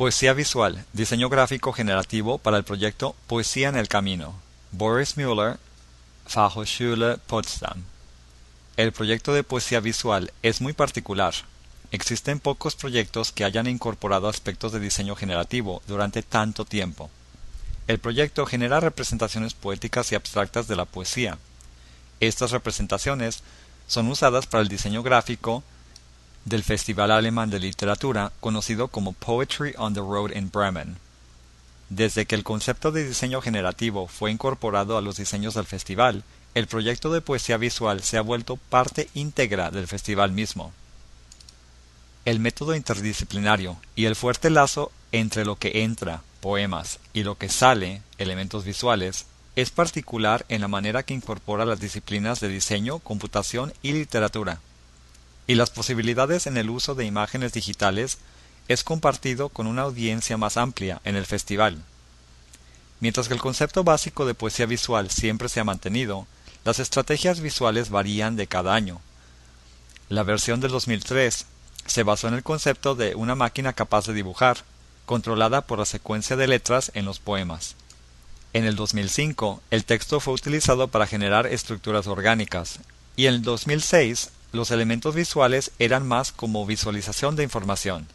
Poesía visual, diseño gráfico generativo para el proyecto Poesía en el Camino. Boris Müller, Fachhochschule Potsdam. El proyecto de poesía visual es muy particular. Existen pocos proyectos que hayan incorporado aspectos de diseño generativo durante tanto tiempo. El proyecto genera representaciones poéticas y abstractas de la poesía. Estas representaciones son usadas para el diseño gráfico del Festival Alemán de Literatura conocido como Poetry on the Road in Bremen. Desde que el concepto de diseño generativo fue incorporado a los diseños del festival, el proyecto de poesía visual se ha vuelto parte íntegra del festival mismo. El método interdisciplinario y el fuerte lazo entre lo que entra, poemas, y lo que sale, elementos visuales, es particular en la manera que incorpora las disciplinas de diseño, computación y literatura. Y las posibilidades en el uso de imágenes digitales es compartido con una audiencia más amplia en el festival. Mientras que el concepto básico de poesía visual siempre se ha mantenido, las estrategias visuales varían de cada año. La versión del 2003 se basó en el concepto de una máquina capaz de dibujar, controlada por la secuencia de letras en los poemas. En el 2005, el texto fue utilizado para generar estructuras orgánicas, y en el 2006 los elementos visuales eran más como visualización de información.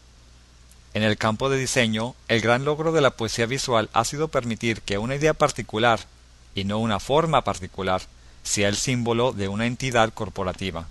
En el campo de diseño, el gran logro de la poesía visual ha sido permitir que una idea particular, y no una forma particular, sea el símbolo de una entidad corporativa.